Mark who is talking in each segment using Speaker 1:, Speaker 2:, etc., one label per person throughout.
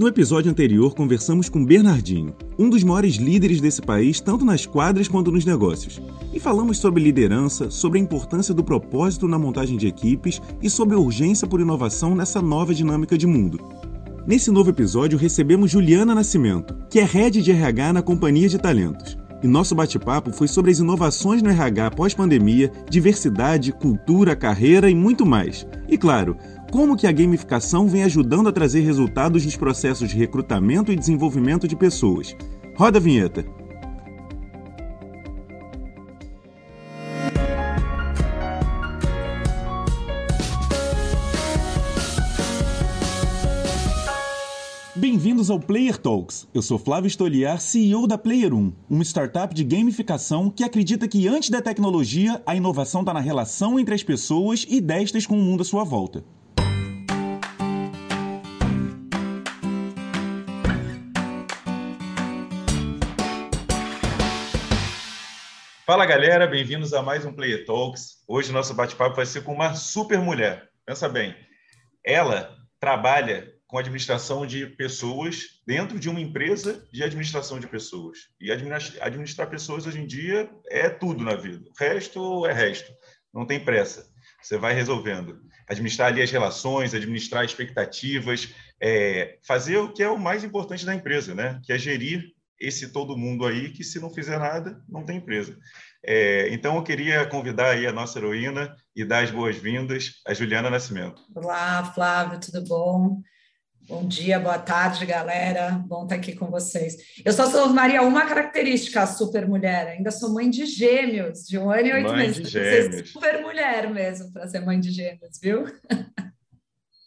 Speaker 1: No episódio anterior, conversamos com Bernardinho, um dos maiores líderes desse país, tanto nas quadras quanto nos negócios. E falamos sobre liderança, sobre a importância do propósito na montagem de equipes e sobre a urgência por inovação nessa nova dinâmica de mundo. Nesse novo episódio, recebemos Juliana Nascimento, que é head de RH na Companhia de Talentos. E nosso bate-papo foi sobre as inovações no RH pós-pandemia, diversidade, cultura, carreira e muito mais. E claro, como que a gamificação vem ajudando a trazer resultados nos processos de recrutamento e desenvolvimento de pessoas. Roda a vinheta. Bem-vindos ao Player Talks. Eu sou Flávio Estoliar, CEO da Player 1, uma startup de gamificação que acredita que antes da tecnologia, a inovação está na relação entre as pessoas e destas com o mundo à sua volta. Fala galera, bem-vindos a mais um Player Talks. Hoje nosso bate-papo vai ser com uma super mulher. Pensa bem, ela trabalha com administração de pessoas dentro de uma empresa de administração de pessoas. E administrar pessoas hoje em dia é tudo na vida. O resto é resto. Não tem pressa. Você vai resolvendo. Administrar ali as relações, administrar expectativas, é, fazer o que é o mais importante da empresa, né? Que é gerir esse todo mundo aí que se não fizer nada, não tem empresa. É, então, eu queria convidar aí a nossa heroína e dar as boas-vindas a Juliana Nascimento.
Speaker 2: Olá, Flávio, tudo bom? Bom dia, boa tarde, galera. Bom estar aqui com vocês. Eu só sou Maria uma característica, super mulher. Ainda sou mãe de gêmeos, de um ano e oito meses.
Speaker 1: De gêmeos.
Speaker 2: Super mulher mesmo para ser mãe de gêmeos, viu?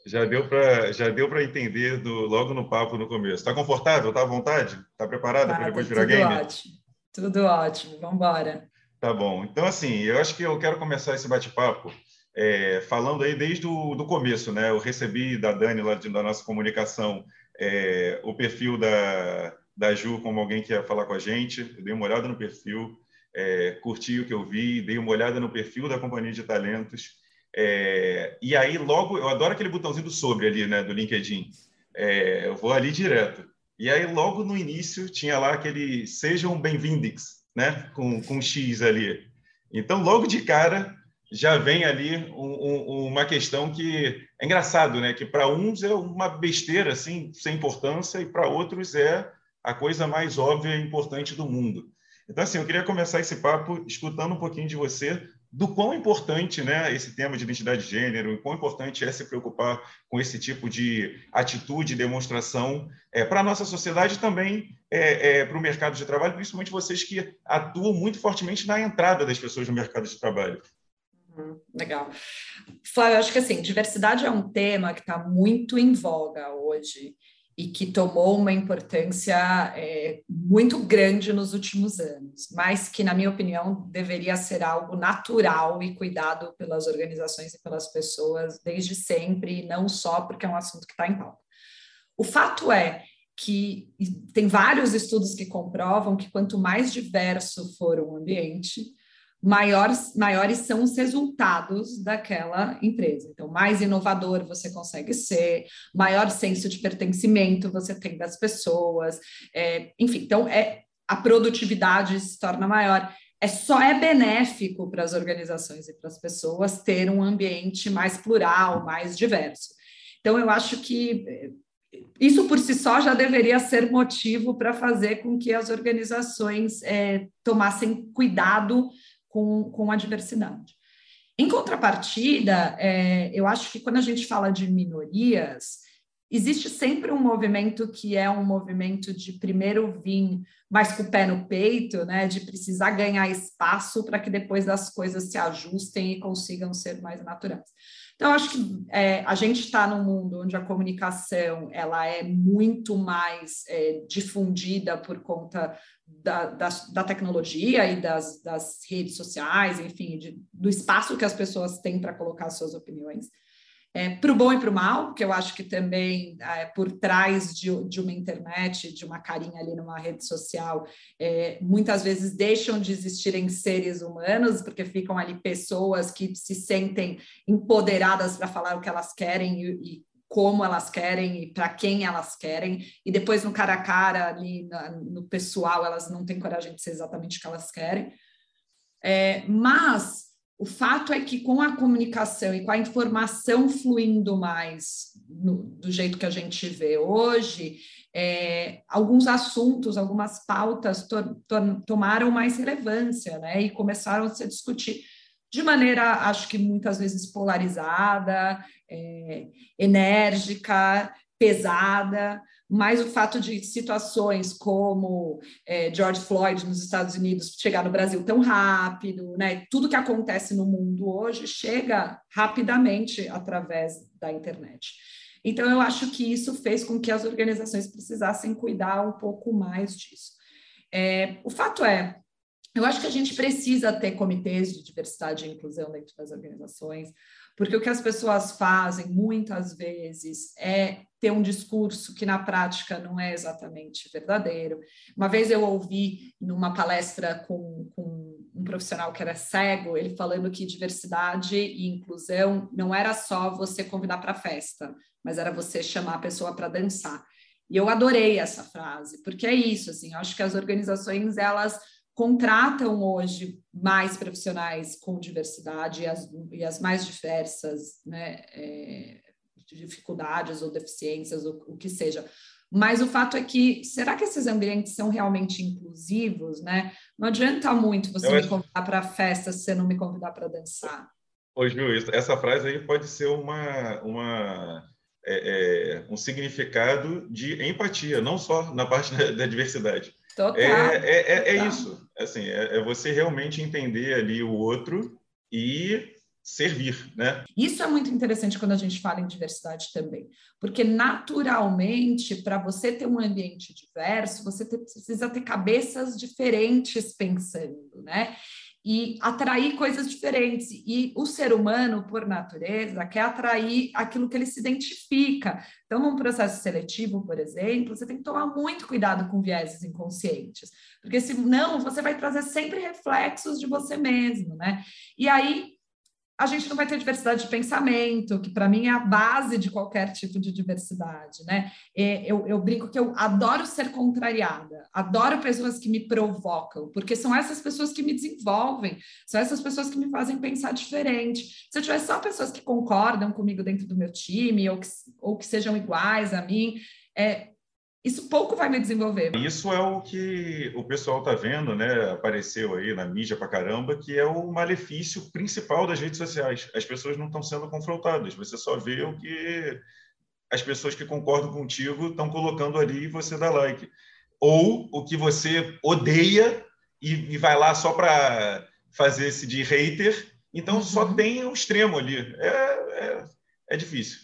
Speaker 1: Já deu para já deu para entender do, logo no papo no começo. Está confortável? Está à vontade? Está preparada para depois virar
Speaker 2: tudo
Speaker 1: game?
Speaker 2: Tudo ótimo. Tudo ótimo. Vamos embora.
Speaker 1: Tá bom. Então assim, eu acho que eu quero começar esse bate-papo é, falando aí desde o do começo, né? Eu recebi da Dani lá de, da nossa comunicação é, o perfil da da Ju como alguém que ia falar com a gente. Eu dei uma olhada no perfil, é, curti o que eu vi, dei uma olhada no perfil da companhia de talentos. É, e aí, logo, eu adoro aquele botãozinho do sobre ali, né, do LinkedIn. É, eu vou ali direto. E aí, logo no início, tinha lá aquele sejam bem-vindos, né, com, com X ali. Então, logo de cara, já vem ali um, um, uma questão que é engraçado, né, que para uns é uma besteira, assim, sem importância, e para outros é a coisa mais óbvia e importante do mundo. Então, assim, eu queria começar esse papo escutando um pouquinho de você do quão importante né, esse tema de identidade de gênero, quão importante é se preocupar com esse tipo de atitude, demonstração é, para a nossa sociedade também é, é, para o mercado de trabalho, principalmente vocês que atuam muito fortemente na entrada das pessoas no mercado de trabalho.
Speaker 2: Uhum, legal. Flávio, acho que assim, diversidade é um tema que está muito em voga hoje e que tomou uma importância é, muito grande nos últimos anos, mas que, na minha opinião, deveria ser algo natural e cuidado pelas organizações e pelas pessoas desde sempre, e não só porque é um assunto que está em pauta. O fato é que tem vários estudos que comprovam que quanto mais diverso for o ambiente, maiores, maiores são os resultados daquela empresa. Então, mais inovador você consegue ser, maior senso de pertencimento você tem das pessoas, é, enfim, então é, a produtividade se torna maior. É só é benéfico para as organizações e para as pessoas ter um ambiente mais plural, mais diverso. Então, eu acho que é, isso por si só já deveria ser motivo para fazer com que as organizações é, tomassem cuidado com, com a diversidade. Em contrapartida, é, eu acho que quando a gente fala de minorias, existe sempre um movimento que é um movimento de primeiro vir mais com o pé no peito, né, de precisar ganhar espaço para que depois as coisas se ajustem e consigam ser mais naturais. Então, acho que é, a gente está num mundo onde a comunicação ela é muito mais é, difundida por conta da, da, da tecnologia e das, das, redes sociais, enfim, de, do espaço que as pessoas têm para colocar suas opiniões. É, para o bom e para o mal, porque eu acho que também é, por trás de, de, uma internet, de uma carinha ali numa rede social, é, muitas vezes deixam de existirem seres humanos, porque ficam ali pessoas que se sentem empoderadas para falar o que elas querem e, e como elas querem e para quem elas querem, e depois no cara a cara, ali na, no pessoal, elas não têm coragem de ser exatamente o que elas querem. É, mas o fato é que com a comunicação e com a informação fluindo mais no, do jeito que a gente vê hoje, é, alguns assuntos, algumas pautas to, to, tomaram mais relevância, né? E começaram a se discutir de maneira, acho que muitas vezes polarizada, é, enérgica, pesada, mas o fato de situações como é, George Floyd nos Estados Unidos chegar no Brasil tão rápido, né? Tudo que acontece no mundo hoje chega rapidamente através da internet. Então, eu acho que isso fez com que as organizações precisassem cuidar um pouco mais disso. É, o fato é, eu acho que a gente precisa ter comitês de diversidade e inclusão dentro das organizações, porque o que as pessoas fazem muitas vezes é ter um discurso que na prática não é exatamente verdadeiro. Uma vez eu ouvi numa palestra com, com um profissional que era cego, ele falando que diversidade e inclusão não era só você convidar para festa, mas era você chamar a pessoa para dançar. E eu adorei essa frase, porque é isso, assim, eu acho que as organizações, elas contratam hoje mais profissionais com diversidade e as, e as mais diversas né, é, dificuldades ou deficiências, ou o que seja. Mas o fato é que, será que esses ambientes são realmente inclusivos, né? Não adianta muito você Eu me convidar para a festa se você não me convidar para dançar.
Speaker 1: Ô, Ju, essa frase aí pode ser uma, uma, é, é, um significado de empatia, não só na parte da, da diversidade.
Speaker 2: Total.
Speaker 1: É, é, é, é isso. Assim, é, você realmente entender ali o outro e servir, né?
Speaker 2: Isso é muito interessante quando a gente fala em diversidade também, porque naturalmente, para você ter um ambiente diverso, você precisa ter cabeças diferentes pensando, né? E atrair coisas diferentes. E o ser humano, por natureza, quer atrair aquilo que ele se identifica. Então, num processo seletivo, por exemplo, você tem que tomar muito cuidado com vieses inconscientes, porque senão você vai trazer sempre reflexos de você mesmo, né? E aí a gente não vai ter diversidade de pensamento, que para mim é a base de qualquer tipo de diversidade, né? É, eu, eu, brinco que eu adoro ser contrariada, adoro pessoas que me provocam, porque são essas pessoas que me desenvolvem, são essas pessoas que me fazem pensar diferente. Se eu tiver só pessoas que concordam comigo dentro do meu time, ou que, ou que sejam iguais a mim, é, isso pouco vai me desenvolver.
Speaker 1: Isso é o que o pessoal está vendo, né? Apareceu aí na mídia para caramba, que é o malefício principal das redes sociais. As pessoas não estão sendo confrontadas. Você só vê o que as pessoas que concordam contigo estão colocando ali e você dá like. Ou o que você odeia e, e vai lá só para fazer esse de hater. Então uhum. só tem um extremo ali. É, é, é difícil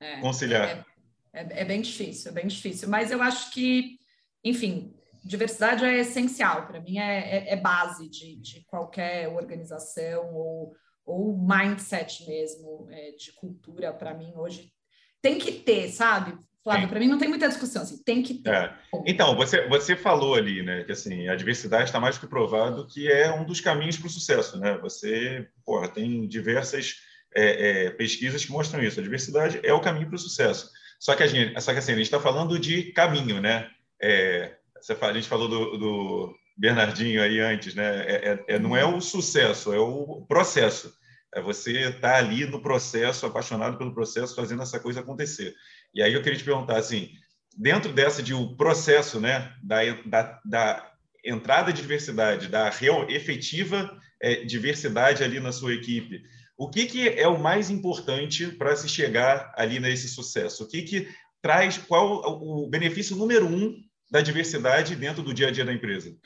Speaker 1: é, conciliar.
Speaker 2: É é, é bem difícil, é bem difícil. Mas eu acho que, enfim, diversidade é essencial. Para mim, é, é, é, base de, de qualquer organização ou, ou mindset mesmo, é, de cultura. Para mim, hoje, tem que ter, sabe? Flávio, para mim não tem muita discussão, assim, tem que ter. É.
Speaker 1: Então, você, você falou ali, né, que assim, a diversidade está mais que provado que é um dos caminhos para o sucesso, né? Você, porra, tem diversas é, é, pesquisas que mostram isso. A diversidade é o caminho para o sucesso. Só que a gente, só que assim, a gente está falando de caminho, né? É, a gente falou do, do, Bernardinho aí antes, né? É, é, é, não é o sucesso, é o processo. É você estar tá ali no processo, apaixonado pelo processo, fazendo essa coisa acontecer. E aí eu queria te perguntar assim, dentro dessa de o um processo, né, da, da, da, entrada de diversidade, da real efetiva é, diversidade ali na sua equipe, o que, que é o mais importante para se chegar ali nesse sucesso? O que, que traz, qual o benefício número um da diversidade dentro do dia a dia da empresa?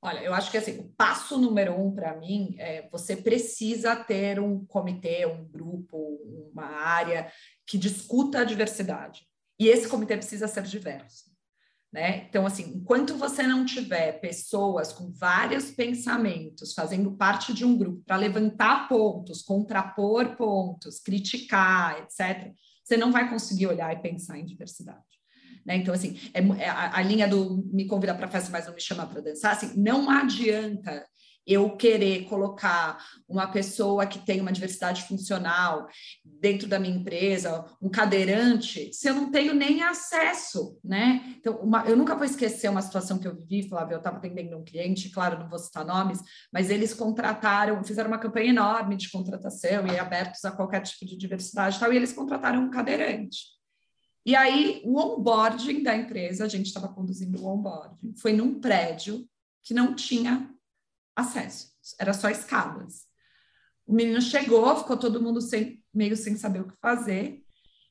Speaker 2: Olha, eu acho que assim, o passo número um para mim é você precisa ter um comitê, um grupo, uma área que discuta a diversidade. E esse comitê precisa ser diverso. Né? Então, assim, enquanto você não tiver pessoas com vários pensamentos fazendo parte de um grupo para levantar pontos, contrapor pontos, criticar, etc., você não vai conseguir olhar e pensar em diversidade. Né? Então, assim, é, é a, a, linha do me convidar para festa, mas não me chamar para dançar, assim, não adianta eu querer colocar uma pessoa que tem uma diversidade funcional dentro da minha empresa, um cadeirante, se eu não tenho nem acesso, né? Então, uma, eu nunca vou esquecer uma situação que eu vivi, Flávio, eu estava atendendo um cliente, claro, não vou citar nomes, mas eles contrataram, fizeram uma campanha enorme de contratação e abertos a qualquer tipo de diversidade e tal, e eles contrataram um cadeirante. E aí, o onboarding da empresa, a gente estava conduzindo o onboarding, foi num prédio que não tinha acesso, era só escadas. O menino chegou, ficou todo mundo sem, meio sem saber o que fazer,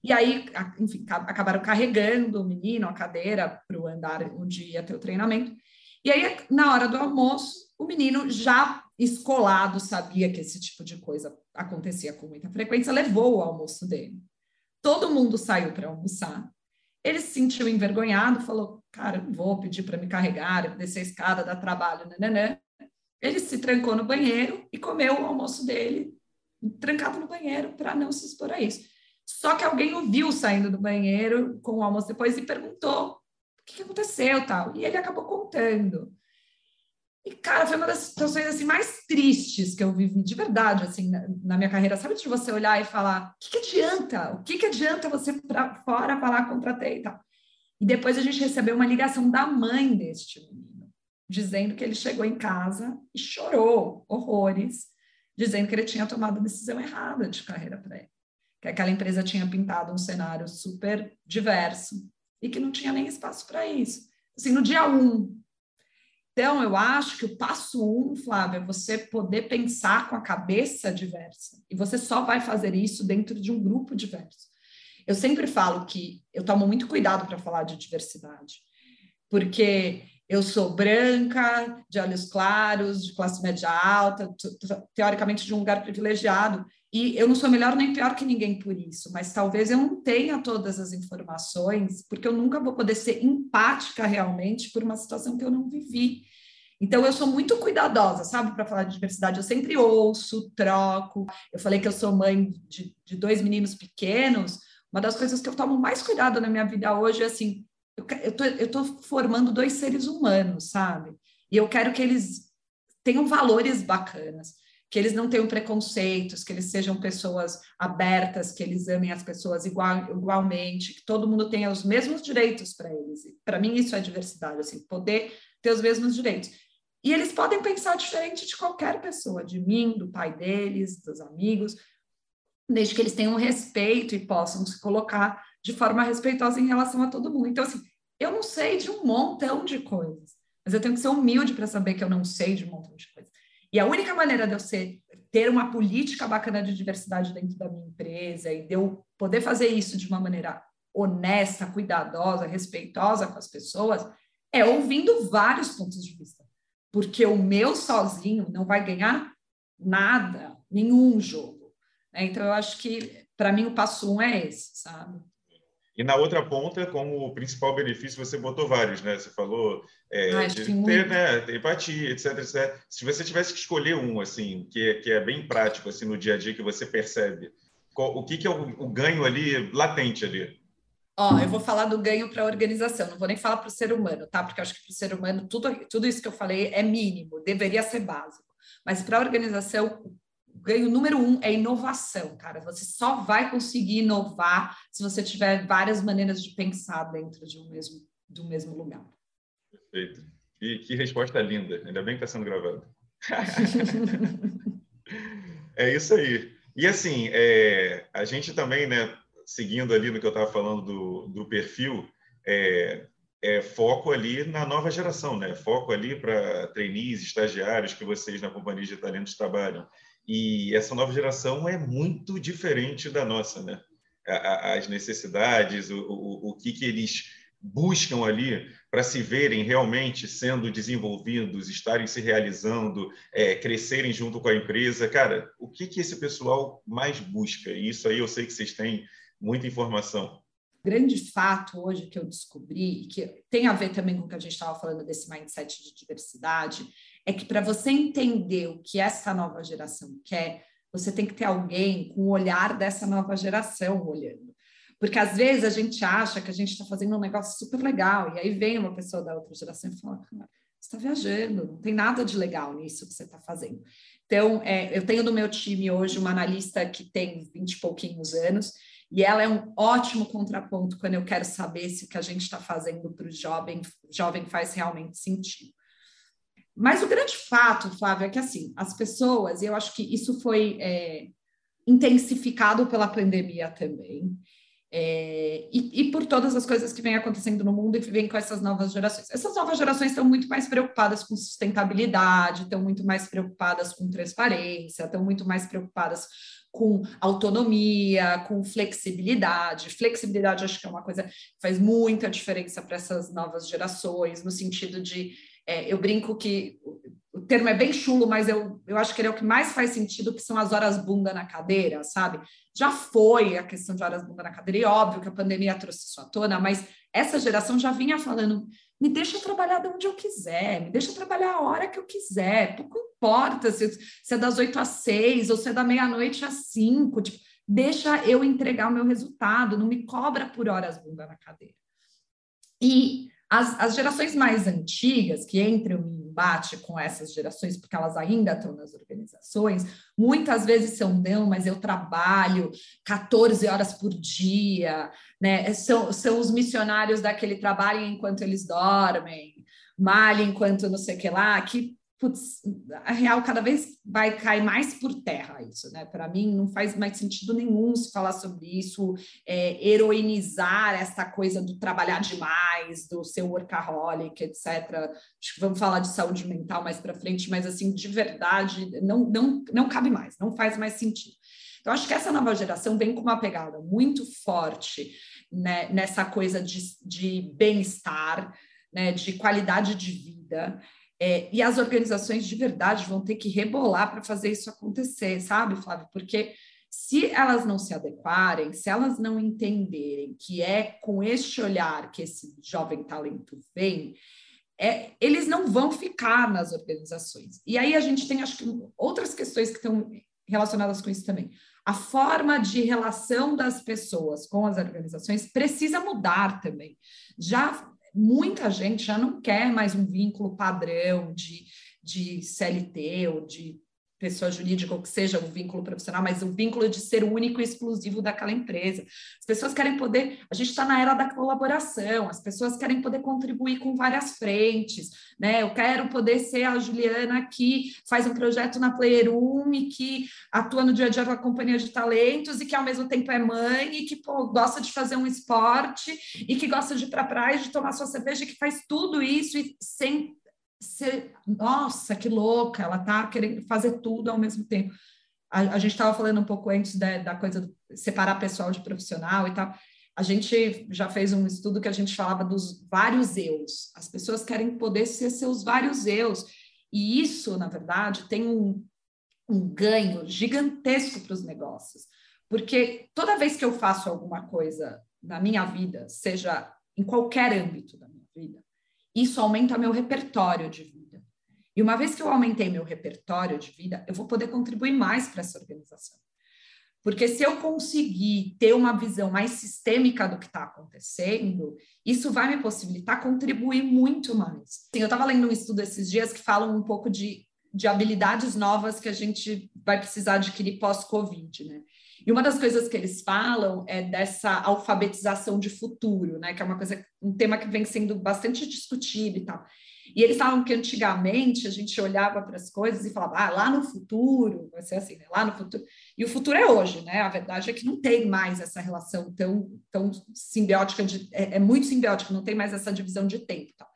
Speaker 2: e aí, enfim, acabaram carregando o menino, a cadeira, para o andar onde ia ter o treinamento. E aí, na hora do almoço, o menino, já escolado, sabia que esse tipo de coisa acontecia com muita frequência, levou o almoço dele. Todo mundo saiu para almoçar. Ele se sentiu envergonhado, falou: Cara, não vou pedir para me carregar, descer a escada, dar trabalho, nananã. Ele se trancou no banheiro e comeu o almoço dele, trancado no banheiro, para não se expor a isso. Só que alguém o viu saindo do banheiro com o almoço depois e perguntou o que, que aconteceu tal. E ele acabou contando. E, cara, foi uma das situações assim, mais tristes que eu vivi, de verdade, assim, na, na minha carreira. Sabe de você olhar e falar, o que, que adianta? O que, que adianta você para fora falar contratei e tal? E depois a gente recebeu uma ligação da mãe deste menino dizendo que ele chegou em casa e chorou horrores, dizendo que ele tinha tomado a decisão errada de carreira para ele. Que aquela empresa tinha pintado um cenário super diverso e que não tinha nem espaço para isso. Assim, no dia um. Então, eu acho que o passo um, Flávia, é você poder pensar com a cabeça diversa. E você só vai fazer isso dentro de um grupo diverso. Eu sempre falo que eu tomo muito cuidado para falar de diversidade, porque eu sou branca, de olhos claros, de classe média alta, teoricamente de um lugar privilegiado, e eu não sou melhor nem pior que ninguém por isso, mas talvez eu não tenha todas as informações, porque eu nunca vou poder ser empática realmente por uma situação que eu não vivi. Então, eu sou muito cuidadosa, sabe, para falar de diversidade. Eu sempre ouço, troco. Eu falei que eu sou mãe de, de dois meninos pequenos. Uma das coisas que eu tomo mais cuidado na minha vida hoje é assim: eu, tô, eu tô formando dois seres humanos, sabe? E eu quero que eles tenham valores bacanas, que eles não tenham preconceitos, que eles sejam pessoas abertas, que eles amem as pessoas igual, igualmente, que todo mundo tenha os mesmos direitos para eles. Para mim isso é diversidade, assim, poder ter os mesmos direitos. E eles podem pensar diferente de qualquer pessoa, de mim, do pai deles, dos amigos, desde que eles tenham respeito e possam se colocar de forma respeitosa em relação a todo mundo. Então, assim, eu não sei de um montão de coisas, mas eu tenho que ser humilde para saber que eu não sei de um montão de coisas. E a única maneira de eu ser, ter uma política bacana de diversidade dentro da minha empresa e de eu poder fazer isso de uma maneira honesta, cuidadosa, respeitosa com as pessoas, é ouvindo vários pontos de vista. Porque o meu sozinho não vai ganhar nada, nenhum jogo. Então, eu acho que, para mim, o passo um é esse, sabe?
Speaker 1: E na outra ponta, como principal benefício, você botou vários, né? Você falou é, ah, de ter né, empatia, etc, etc. Se você tivesse que escolher um, assim, que é, que é bem prático, assim, no dia a dia, que você percebe, qual, o que, que é o, o, ganho ali, latente ali?
Speaker 2: Ó, eu vou falar do ganho para a organização, não vou nem falar para o ser humano, tá? Porque eu acho que para o ser humano tudo, tudo isso que eu falei é mínimo, deveria ser básico. Mas para a organização, ganho número um é inovação, cara. Você só vai conseguir inovar se você tiver várias maneiras de pensar dentro de um mesmo, do mesmo lugar.
Speaker 1: Perfeito. E que resposta linda. Ainda bem que está sendo gravado. é isso aí. E assim, é, a gente também, né, seguindo ali no que eu estava falando do, do perfil, é, é, foco ali na nova geração, né? Foco ali para trainees, estagiários que vocês na Companhia de Talentos trabalham. E essa nova geração é muito diferente da nossa, né? As necessidades, o, o, o que, que eles buscam ali para se verem realmente sendo desenvolvidos, estarem se realizando, é, crescerem junto com a empresa. Cara, o que, que esse pessoal mais busca? E isso aí eu sei que vocês têm muita informação.
Speaker 2: Grande fato hoje que eu descobri, que tem a ver também com o que a gente estava falando desse mindset de diversidade, é que para você entender o que essa nova geração quer, você tem que ter alguém com o olhar dessa nova geração olhando. Porque às vezes a gente acha que a gente está fazendo um negócio super legal, e aí vem uma pessoa da outra geração e fala: Você está viajando, não tem nada de legal nisso que você está fazendo. Então, é, eu tenho no meu time hoje uma analista que tem 20 e pouquinhos anos, e ela é um ótimo contraponto quando eu quero saber se o que a gente está fazendo para o jovem, jovem faz realmente sentido. Mas o grande fato, Flávio, é que assim, as pessoas, e eu acho que isso foi é, intensificado pela pandemia também, é, e, e, por todas as coisas que vêm acontecendo no mundo e que vêm com essas novas gerações. Essas novas gerações estão muito mais preocupadas com sustentabilidade, estão muito mais preocupadas com transparência, estão muito mais preocupadas com autonomia, com flexibilidade. Flexibilidade, acho que é uma coisa que faz muita diferença para essas novas gerações, no sentido de é, eu brinco que o termo é bem chulo, mas eu, eu acho que ele é o que mais faz sentido, que são as horas bunda na cadeira, sabe? Já foi a questão de horas bunda na cadeira, e óbvio que a pandemia trouxe isso à tona, mas essa geração já vinha falando: me deixa trabalhar de onde eu quiser, me deixa trabalhar a hora que eu quiser, pouco importa se, se é das oito às seis ou se é da meia-noite às cinco, tipo, deixa eu entregar o meu resultado, não me cobra por horas bunda na cadeira. E as, as gerações mais antigas, que entram em embate com essas gerações, porque elas ainda estão nas organizações, muitas vezes são, não, mas eu trabalho 14 horas por dia, né? São, são os missionários daquele trabalho enquanto eles dormem, malhem enquanto não sei o que lá, que putz, a real cada vez vai cair mais por terra isso, né? Para mim não faz mais sentido nenhum se falar sobre isso, é, heroinizar essa coisa do trabalhar demais, do ser workaholic, etc. Acho que vamos falar de saúde mental mais para frente, mas assim, de verdade, não, não, não cabe mais, não faz mais sentido. Então, acho que essa nova geração vem com uma pegada muito forte né, nessa coisa de, de bem-estar, né, de qualidade de vida. É, e as organizações de verdade vão ter que rebolar para fazer isso acontecer, sabe, Flávio? Porque se elas não se adequarem, se elas não entenderem que é com este olhar que esse jovem talento vem, é, eles não vão ficar nas organizações. E aí a gente tem, acho que, outras questões que estão relacionadas com isso também. A forma de relação das pessoas com as organizações precisa mudar também. Já muita gente já não quer mais um vínculo padrão de, de CLT ou de pessoa jurídica, ou que seja o vínculo profissional, mas o vínculo de ser único e exclusivo daquela empresa. As pessoas querem poder, a gente está na era da colaboração, as pessoas querem poder contribuir com várias frentes, né? Eu quero poder ser a Juliana que faz um projeto na Player 1 e que atua no dia a dia com a companhia de talentos e que ao mesmo tempo é mãe e que pô, gosta de fazer um esporte e que gosta de ir para praia, de tomar sua cerveja, que faz tudo isso e sem ser, nossa, que louca, ela tá querendo fazer tudo ao mesmo tempo. A, a gente estava falando um pouco antes da, da coisa de separar pessoal de profissional e tal. A gente já fez um estudo que a gente falava dos vários eus. As pessoas querem poder ser seus vários eus. E isso, na verdade, tem um, um ganho gigantesco para os negócios. Porque toda vez que eu faço alguma coisa na minha vida, seja em qualquer âmbito da minha vida, isso aumenta meu repertório de. E uma vez que eu aumentei meu repertório de vida, eu vou poder contribuir mais para essa organização. Porque se eu conseguir ter uma visão mais sistêmica do que está acontecendo, isso vai me possibilitar contribuir muito mais. Sim, eu estava lendo um estudo esses dias que fala um pouco de, de habilidades novas que a gente vai precisar adquirir pós-Covid, né? E uma das coisas que eles falam é dessa alfabetização de futuro, né? Que é uma coisa, um tema que vem sendo bastante discutido e tal. E eles falam que antigamente a gente olhava para as coisas e falava, ah, lá no futuro, vai ser assim, né? Lá no futuro. E o futuro é hoje, né? A verdade é que não tem mais essa relação tão, tão simbiótica, de, é, é muito simbiótica, não tem mais essa divisão de tempo. Tal.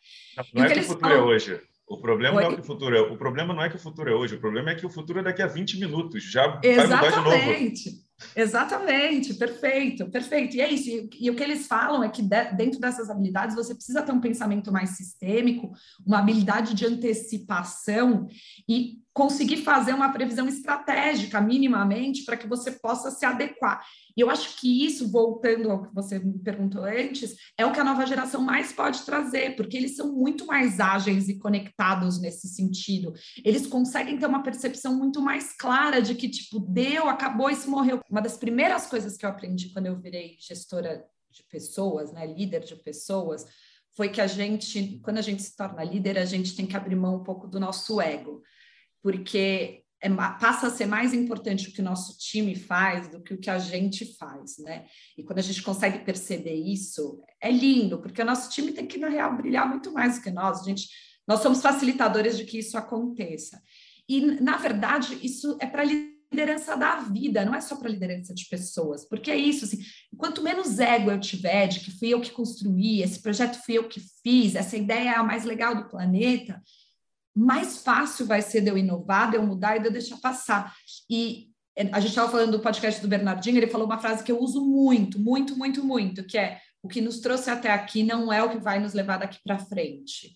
Speaker 1: Não, é que, que o futuro é falam... é hoje. O problema Oi? não é que o futuro é. O problema não é que o futuro é hoje. O problema é que o futuro é daqui a 20 minutos. Já
Speaker 2: Exatamente.
Speaker 1: vai mudar
Speaker 2: de novo. Exatamente, perfeito, perfeito. E é isso. E, e o que eles falam é que de, dentro dessas habilidades você precisa ter um pensamento mais sistêmico, uma habilidade de antecipação e conseguir fazer uma previsão estratégica, minimamente, para que você possa se adequar. E eu acho que isso, voltando ao que você me perguntou antes, é o que a nova geração mais pode trazer, porque eles são muito mais ágeis e conectados nesse sentido. Eles conseguem ter uma percepção muito mais clara de que, tipo, deu, acabou, isso morreu. Uma das primeiras coisas que eu aprendi quando eu virei gestora de pessoas, né, líder de pessoas, foi que a gente, quando a gente se torna líder, a gente tem que abrir mão um pouco do nosso ego, porque é, passa a ser mais importante o que o nosso time faz do que o que a gente faz, né? E quando a gente consegue perceber isso, é lindo, porque o nosso time tem que, na real, brilhar muito mais do que nós. A gente, nós somos facilitadores de que isso aconteça. E, na verdade, isso é para liderança da vida, não é só para liderança de pessoas, porque é isso, assim, quanto menos ego eu tiver de que fui eu que construí, esse projeto fui eu que fiz, essa ideia é a mais legal do planeta, mais fácil vai ser de eu inovar, de eu mudar e de eu deixar passar. E é, a gente estava falando do podcast do Bernardinho, ele falou uma frase que eu uso muito, muito, muito, muito, que é o que nos trouxe até aqui não é o que vai nos levar daqui para frente.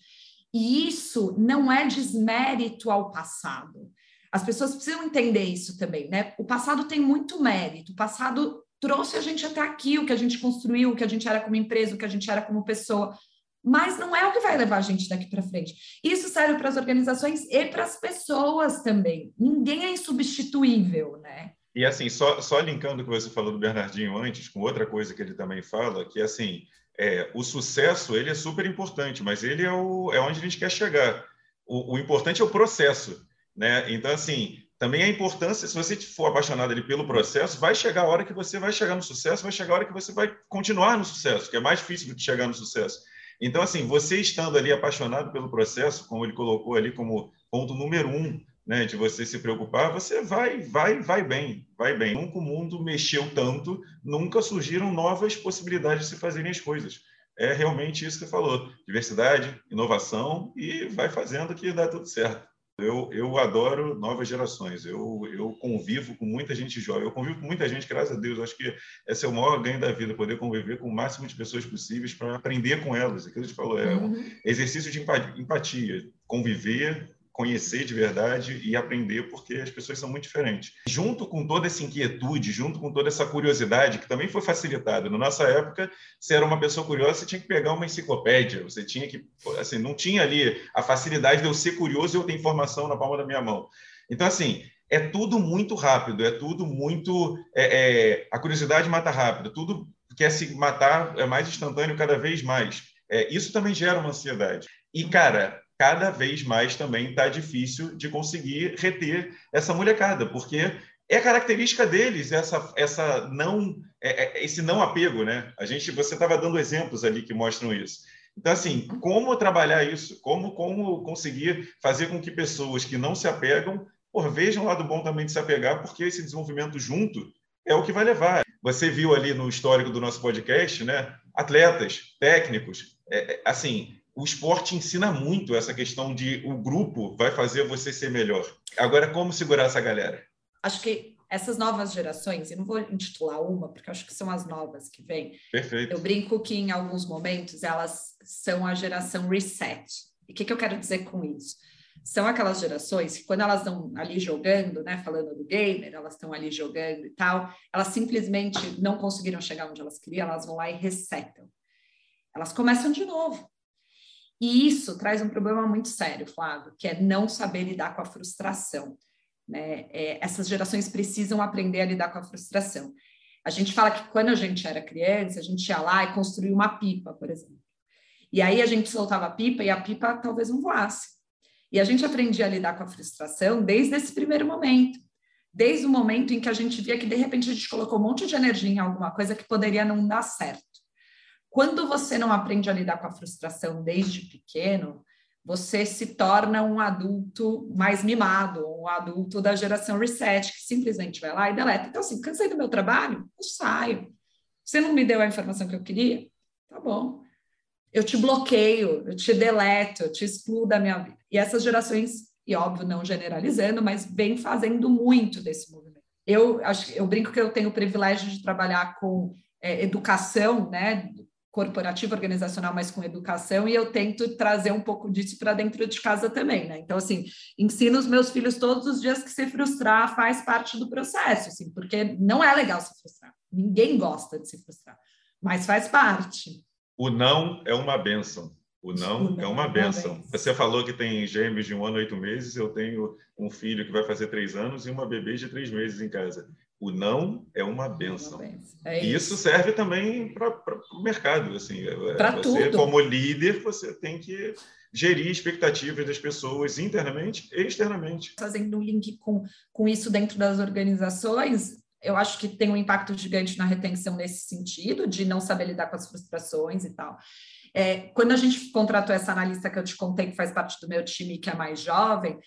Speaker 2: E isso não é desmérito ao passado. As pessoas precisam entender isso também, né? O passado tem muito mérito. O passado trouxe a gente até aqui, o que a gente construiu, o que a gente era como empresa, o que a gente era como pessoa. Mas não é o que vai levar a gente daqui para frente. Isso serve para as organizações e para as pessoas também. Ninguém é insubstituível, né?
Speaker 1: E assim, só, só linkando o que você falou do Bernardinho antes, com outra coisa que ele também fala, que assim, é, o sucesso ele é super importante, mas ele é, o, é onde a gente quer chegar. O, o importante é o processo. Né? Então, assim, também a importância, se você for apaixonado ali pelo processo, vai chegar a hora que você vai chegar no sucesso, vai chegar a hora que você vai continuar no sucesso, que é mais difícil do que chegar no sucesso. Então, assim, você estando ali apaixonado pelo processo, como ele colocou ali como ponto número um, né, de você se preocupar, você vai, vai, vai bem, vai bem. Nunca o mundo mexeu tanto, nunca surgiram novas possibilidades de se fazerem as coisas. É realmente isso que falou: diversidade, inovação e vai fazendo que dá tudo certo. Eu, eu adoro novas gerações. Eu, eu convivo com muita gente jovem. Eu convivo com muita gente, graças a Deus. Acho que esse é o maior ganho da vida, poder conviver com o máximo de pessoas possíveis para aprender com elas. Aquilo que a gente falou, é um uhum. exercício de empatia. Conviver conhecer de verdade e aprender, porque as pessoas são muito diferentes. Junto com toda essa inquietude, junto com toda essa curiosidade, que também foi facilitada. Na nossa época, se era uma pessoa curiosa, você tinha que pegar uma enciclopédia, você tinha que, assim, não tinha ali a facilidade de eu ser curioso e eu ter informação na palma da minha mão. Então, assim, é tudo muito rápido, é tudo muito. É, é, a curiosidade mata rápido, tudo quer se matar é mais instantâneo cada vez mais. É, isso também gera uma ansiedade. E, cara, cada vez mais também está difícil de conseguir reter essa molecada, porque é característica deles essa, essa não, é, é, esse não apego, né? A gente, você estava dando exemplos ali que mostram isso. Então, assim, como trabalhar isso? Como, como conseguir fazer com que pessoas que não se apegam por, vejam o lado bom também de se apegar, porque esse desenvolvimento junto é o que vai levar. Você viu ali no histórico do nosso podcast, né? Atletas, técnicos, é, é assim, o esporte ensina muito essa questão de o grupo vai fazer você ser melhor. Agora, como segurar essa galera?
Speaker 2: Acho que essas novas gerações, e não vou intitular uma, porque acho que são as novas que vêm.
Speaker 1: Perfeito.
Speaker 2: Eu brinco que em alguns momentos elas são a geração reset. E o que, que eu quero dizer com isso? São aquelas gerações que, quando elas estão ali jogando, né, falando do gamer, elas estão ali jogando e tal, elas simplesmente não conseguiram chegar onde elas queriam, elas vão lá e resetam. Elas começam de novo e isso traz um problema muito sério, Flávio, que é não saber lidar com a frustração. Né? É, essas gerações precisam aprender a lidar com a frustração. A gente fala que quando a gente era criança, a gente ia lá e construía uma pipa, por exemplo. E aí a gente soltava a pipa e a pipa talvez não voasse. E a gente aprendia a lidar com a frustração desde esse primeiro momento. Desde o momento em que a gente via que, de repente, a gente colocou um monte de energia em alguma coisa que poderia não dar certo. Quando você não aprende a lidar com a frustração desde pequeno, você se torna um adulto mais mimado, um adulto da geração reset, que simplesmente vai lá e deleta. Então, assim, cansei do meu trabalho, eu saio. Você não me deu a informação que eu queria? Tá bom. Eu te bloqueio, eu te deleto, eu te excluo da minha vida. E essas gerações, e óbvio, não generalizando, mas vem fazendo muito desse movimento. Eu acho, eu brinco que eu tenho o privilégio de trabalhar com é, educação, né, corporativa, organizacional, mas com educação, e eu tento trazer um pouco disso para dentro de casa também, né? Então, assim, ensino os meus filhos todos os dias que se frustrar faz parte do processo, assim, porque não é legal se frustrar. Ninguém gosta de se frustrar, mas faz parte.
Speaker 1: O não é uma benção. O não, o não é uma benção. É Você falou que tem gêmeos de um ano e oito meses, eu tenho um filho que vai fazer três anos e uma bebê de três meses em casa. O não é uma benção. É isso. E isso serve também para o mercado. Assim, é,
Speaker 2: para tudo.
Speaker 1: Como líder, você tem que gerir expectativas das pessoas internamente e externamente.
Speaker 2: Fazendo um link com, com isso dentro das organizações, eu acho que tem um impacto gigante na retenção nesse sentido, de não saber lidar com as frustrações e tal. É, quando a gente contratou essa analista que eu te contei, que faz parte do meu time, que é mais jovem,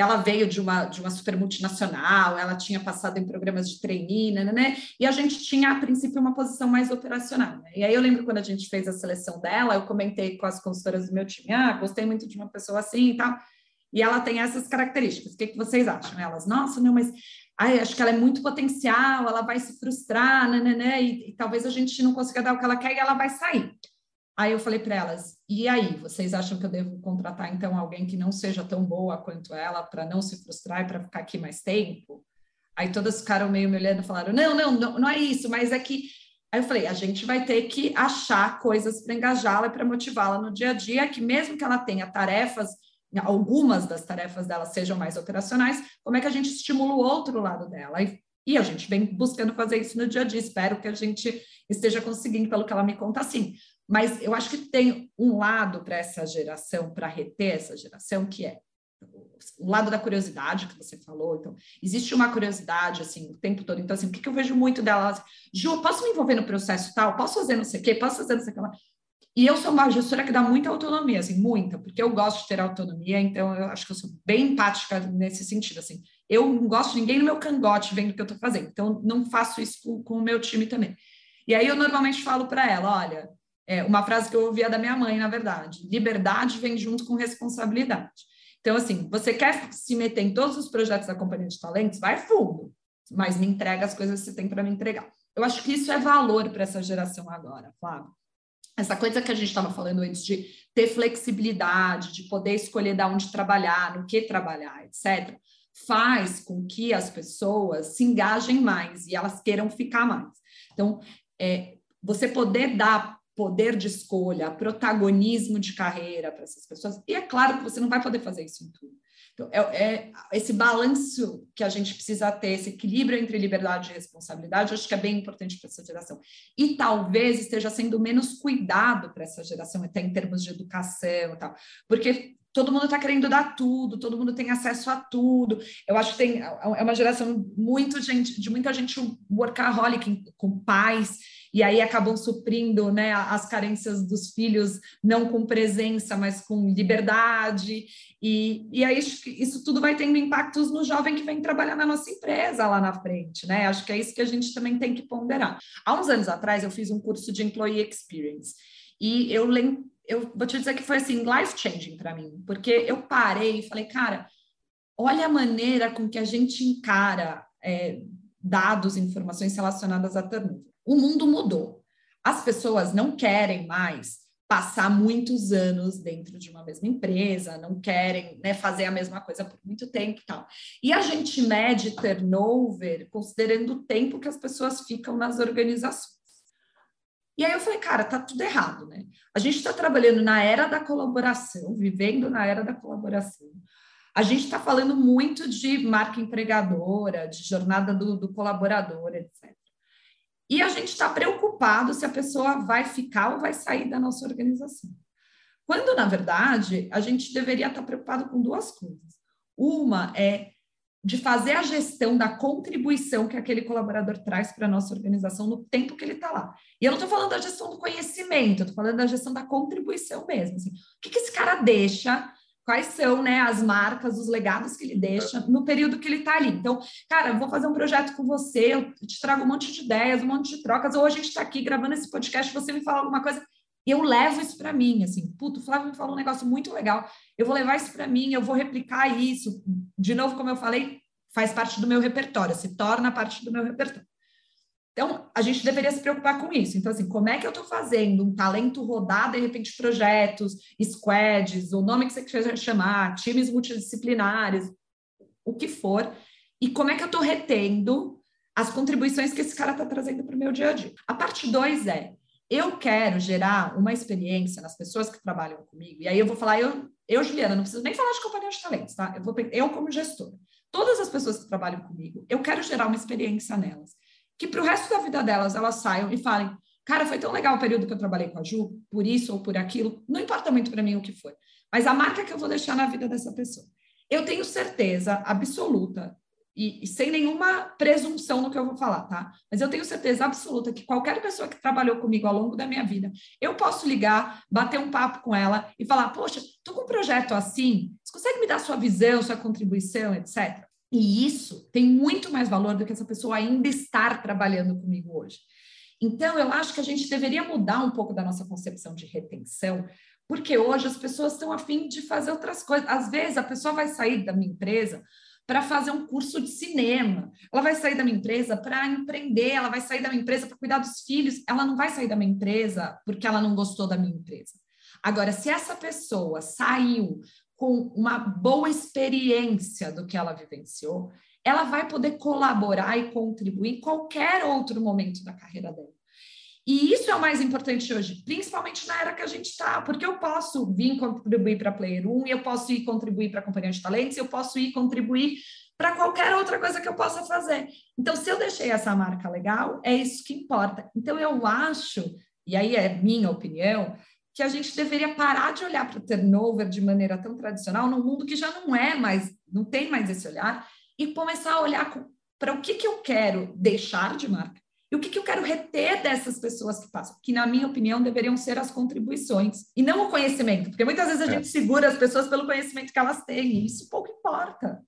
Speaker 2: ela veio de uma, de uma super multinacional, ela tinha passado em programas de trainee, né, né, né, e a gente tinha, a princípio, uma posição mais operacional. Né? E aí eu lembro quando a gente fez a seleção dela, eu comentei com as consultoras do meu time, ah, gostei muito de uma pessoa assim e tal, e ela tem essas características, o que, que vocês acham? Elas, nossa, não, mas ai, acho que ela é muito potencial, ela vai se frustrar, né, né, né, e, e talvez a gente não consiga dar o que ela quer e ela vai sair. Aí eu falei para elas: e aí, vocês acham que eu devo contratar então alguém que não seja tão boa quanto ela para não se frustrar e para ficar aqui mais tempo? Aí todas ficaram meio me olhando e falaram: não, não, não, não é isso, mas é que. Aí eu falei: a gente vai ter que achar coisas para engajá-la e para motivá-la no dia a dia, que mesmo que ela tenha tarefas, algumas das tarefas dela sejam mais operacionais, como é que a gente estimula o outro lado dela? E a gente vem buscando fazer isso no dia a dia. Espero que a gente esteja conseguindo, pelo que ela me conta, assim. Mas eu acho que tem um lado para essa geração, para reter essa geração, que é o lado da curiosidade que você falou. Então, existe uma curiosidade assim o tempo todo. Então, assim, o que, que eu vejo muito dela? Ju, posso me envolver no processo tal? Posso fazer não sei o quê? Posso fazer não sei o lá? E eu sou uma gestora que dá muita autonomia, assim, muita, porque eu gosto de ter autonomia, então eu acho que eu sou bem empática nesse sentido, assim. Eu não gosto de ninguém no meu cangote vendo o que eu estou fazendo, então não faço isso com, com o meu time também. E aí eu normalmente falo para ela, olha, é uma frase que eu ouvia da minha mãe, na verdade. Liberdade vem junto com responsabilidade. Então, assim, você quer se meter em todos os projetos da Companhia de Talentos? Vai fundo, mas me entrega as coisas que você tem para me entregar. Eu acho que isso é valor para essa geração agora, Flávio. Essa coisa que a gente estava falando antes de ter flexibilidade, de poder escolher de onde trabalhar, no que trabalhar, etc., faz com que as pessoas se engajem mais e elas queiram ficar mais. Então, é, você poder dar poder de escolha, protagonismo de carreira para essas pessoas. E é claro que você não vai poder fazer isso em tudo. Então, é, é, esse balanço que a gente precisa ter, esse equilíbrio entre liberdade e responsabilidade, acho que é bem importante para essa geração. E talvez esteja sendo menos cuidado para essa geração, até em termos de educação e tal, porque todo mundo está querendo dar tudo, todo mundo tem acesso a tudo. Eu acho que tem é uma geração muito gente, de muita gente workaholic com pais e aí acabam suprindo né, as carências dos filhos, não com presença, mas com liberdade. E, e aí isso tudo vai tendo impactos no jovem que vem trabalhar na nossa empresa lá na frente, né? Acho que é isso que a gente também tem que ponderar. Há uns anos atrás, eu fiz um curso de Employee Experience. E eu lembro, eu vou te dizer que foi assim, life changing para mim, porque eu parei e falei, cara, olha a maneira com que a gente encara é, dados, informações relacionadas a turnover o mundo mudou. As pessoas não querem mais passar muitos anos dentro de uma mesma empresa, não querem né, fazer a mesma coisa por muito tempo e tal. E a gente mede turnover considerando o tempo que as pessoas ficam nas organizações. E aí eu falei, cara, tá tudo errado, né? A gente está trabalhando na era da colaboração, vivendo na era da colaboração. A gente está falando muito de marca empregadora, de jornada do, do colaborador, etc. E a gente está preocupado se a pessoa vai ficar ou vai sair da nossa organização. Quando, na verdade, a gente deveria estar tá preocupado com duas coisas. Uma é de fazer a gestão da contribuição que aquele colaborador traz para a nossa organização no tempo que ele está lá. E eu não estou falando da gestão do conhecimento, estou falando da gestão da contribuição mesmo. Assim, o que, que esse cara deixa quais são né, as marcas, os legados que ele deixa no período que ele está ali. Então, cara, vou fazer um projeto com você, eu te trago um monte de ideias, um monte de trocas, ou a gente está aqui gravando esse podcast, você me fala alguma coisa, e eu levo isso para mim, assim, puto, o Flávio me falou um negócio muito legal, eu vou levar isso para mim, eu vou replicar isso. De novo, como eu falei, faz parte do meu repertório, se torna parte do meu repertório. Então, a gente deveria se preocupar com isso. Então, assim, como é que eu estou fazendo um talento rodar, de repente, projetos, squads, o nome que você quiser chamar, times multidisciplinares, o que for, e como é que eu estou retendo as contribuições que esse cara está trazendo para o meu dia a dia. A parte dois é, eu quero gerar uma experiência nas pessoas que trabalham comigo, e aí eu vou falar, eu, eu Juliana, não preciso nem falar de companhia de talentos, tá? Eu, vou, eu como gestora, todas as pessoas que trabalham comigo, eu quero gerar uma experiência nelas, que para o resto da vida delas elas saiam e falem, cara, foi tão legal o período que eu trabalhei com a Ju, por isso ou por aquilo, não importa muito para mim o que foi, mas a marca que eu vou deixar na vida dessa pessoa. Eu tenho certeza absoluta e, e, sem nenhuma presunção no que eu vou falar, tá? Mas eu tenho certeza absoluta que qualquer pessoa que trabalhou comigo ao longo da minha vida, eu posso ligar, bater um papo com ela e falar: Poxa, tô com um projeto assim, você consegue me dar sua visão, sua contribuição, etc. E isso tem muito mais valor do que essa pessoa ainda estar trabalhando comigo hoje. Então, eu acho que a gente deveria mudar um pouco da nossa concepção de retenção, porque hoje as pessoas estão afim de fazer outras coisas. Às vezes, a pessoa vai sair da minha empresa para fazer um curso de cinema, ela vai sair da minha empresa para empreender, ela vai sair da minha empresa para cuidar dos filhos, ela não vai sair da minha empresa porque ela não gostou da minha empresa. Agora, se essa pessoa saiu com uma boa experiência do que ela vivenciou, ela vai poder colaborar e contribuir em qualquer outro momento da carreira dela. E isso é o mais importante hoje, principalmente na era que a gente está, porque eu posso vir contribuir para Player 1, eu posso ir contribuir para a Companhia de Talentos, eu posso ir contribuir para qualquer outra coisa que eu possa fazer. Então, se eu deixei essa marca legal, é isso que importa. Então, eu acho, e aí é minha opinião, que a gente deveria parar de olhar para o turnover de maneira tão tradicional, num mundo que já não é mais, não tem mais esse olhar, e começar a olhar para o que, que eu quero deixar de marca e o que, que eu quero reter dessas pessoas que passam? Que, na minha opinião, deveriam ser as contribuições e não o conhecimento, porque muitas vezes a é. gente segura as pessoas pelo conhecimento que elas têm, e isso pouco importa.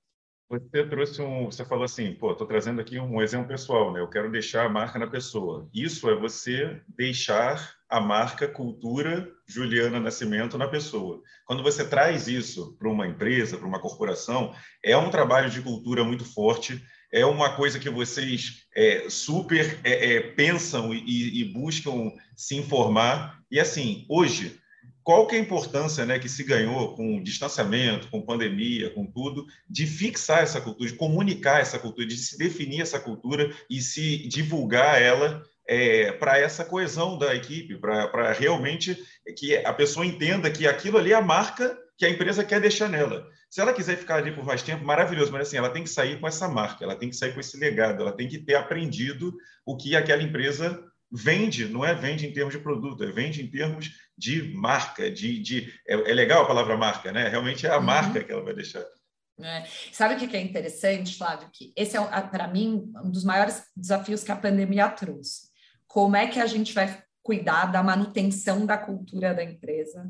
Speaker 1: Você trouxe um, você falou assim, pô, estou trazendo aqui um exemplo pessoal, né? Eu quero deixar a marca na pessoa. Isso é você deixar a marca cultura Juliana Nascimento na pessoa. Quando você traz isso para uma empresa, para uma corporação, é um trabalho de cultura muito forte é uma coisa que vocês é, super é, é, pensam e, e, buscam se informar. E assim, hoje, qual que é a importância né, que se ganhou com o distanciamento, com pandemia, com tudo, de fixar essa cultura, de comunicar essa cultura, de se definir essa cultura e se divulgar ela é, para essa coesão da equipe, para realmente que a pessoa entenda que aquilo ali é a marca que a empresa quer deixar nela. Se ela quiser ficar ali por mais tempo, maravilhoso, mas assim, ela tem que sair com essa marca, ela tem que sair com esse legado, ela tem que ter aprendido o que aquela empresa vende, não é vende em termos de produto, é vende em termos de marca, de, de é, é legal a palavra marca, né? Realmente é a uhum. marca que ela vai deixar.
Speaker 2: É. Sabe o que é interessante, Flávio? Que esse é, para mim, um dos maiores desafios que a pandemia trouxe. Como é que a gente vai cuidar da manutenção da cultura da empresa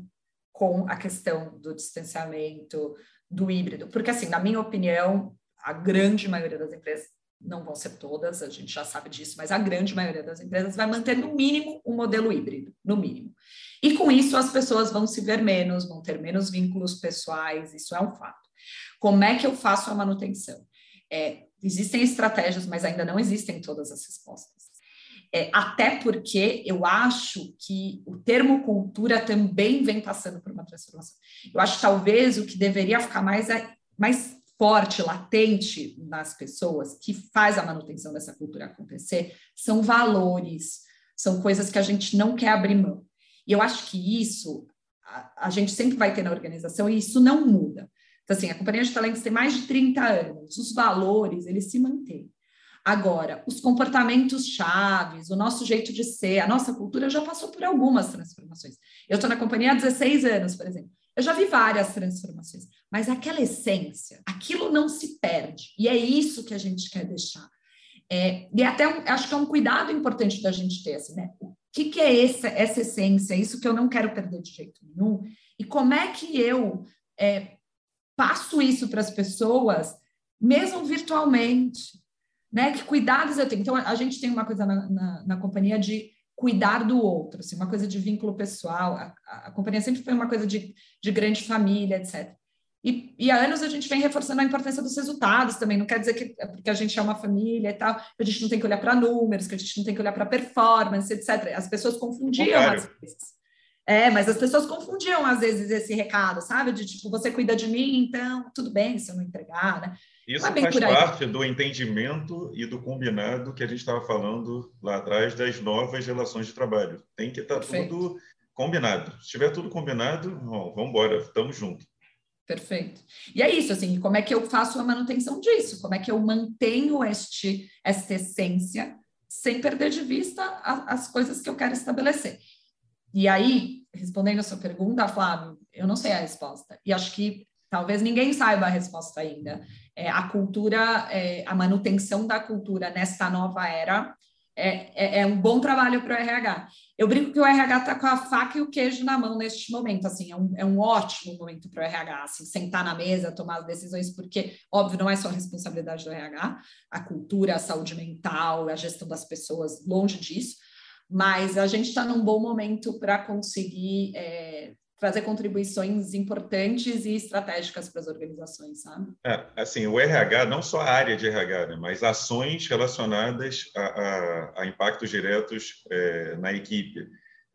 Speaker 2: com a questão do distanciamento, do híbrido. Porque, assim, na minha opinião, a grande maioria das empresas, não vão ser todas, a gente já sabe disso, mas a grande maioria das empresas vai manter no mínimo um modelo híbrido, no mínimo. E com isso as pessoas vão se ver menos, vão ter menos vínculos pessoais, isso é um fato. Como é que eu faço a manutenção? É, existem estratégias, mas ainda não existem todas as respostas. É, até porque eu acho que o termo cultura também vem passando por uma transformação. Eu acho que talvez o que deveria ficar mais, é, mais forte, latente nas pessoas, que faz a manutenção dessa cultura acontecer, são valores, são coisas que a gente não quer abrir mão. E eu acho que isso a, a gente sempre vai ter na organização e isso não muda. Então, assim, a Companhia de Talentos tem mais de 30 anos, os valores, eles se mantêm. Agora, os comportamentos chaves, o nosso jeito de ser, a nossa cultura já passou por algumas transformações. Eu estou na companhia há 16 anos, por exemplo. Eu já vi várias transformações, mas aquela essência, aquilo não se perde. E é isso que a gente quer deixar. É, e até um, acho que é um cuidado importante da gente ter, assim, né? O que, que é essa, essa essência? Isso que eu não quero perder de jeito nenhum. E como é que eu é, passo isso para as pessoas, mesmo virtualmente? Né? Que cuidados eu tenho? Então, a gente tem uma coisa na, na, na companhia de cuidar do outro, assim, uma coisa de vínculo pessoal. A, a, companhia sempre foi uma coisa de, de grande família, etc. E, e, há anos a gente vem reforçando a importância dos resultados também. Não quer dizer que é porque a gente é uma família e tal, que a gente não tem que olhar para números, que a gente não tem que olhar para performance, etc. As pessoas confundiam as coisas. É, mas as pessoas confundiam às vezes esse recado, sabe? De tipo, você cuida de mim, então tudo bem se eu não entregar, né?
Speaker 1: Isso faz parte do entendimento e do combinado que a gente estava falando lá atrás das novas relações de trabalho. Tem que estar tá tudo combinado. Se tiver tudo combinado, vamos embora, estamos juntos.
Speaker 2: Perfeito. E é isso, assim, como é que eu faço a manutenção disso? Como é que eu mantenho este, esta essência sem perder de vista a, as coisas que eu quero estabelecer? E aí, respondendo a sua pergunta, Flávio, eu não sei a resposta. E acho que talvez ninguém saiba a resposta ainda. É, a cultura, é, a manutenção da cultura nesta nova era é, é, é um bom trabalho para o RH. Eu brinco que o RH está com a faca e o queijo na mão neste momento, assim, é um, é um ótimo momento para o RH, assim, sentar na mesa, tomar as decisões, porque, óbvio, não é só responsabilidade do RH, a cultura, a saúde mental, a gestão das pessoas, longe disso, mas a gente está num bom momento para conseguir é, trazer contribuições importantes e estratégicas para as organizações, sabe?
Speaker 1: É, assim, o RH, não só a área de RH, né, mas ações relacionadas a, a, a impactos diretos é, na equipe.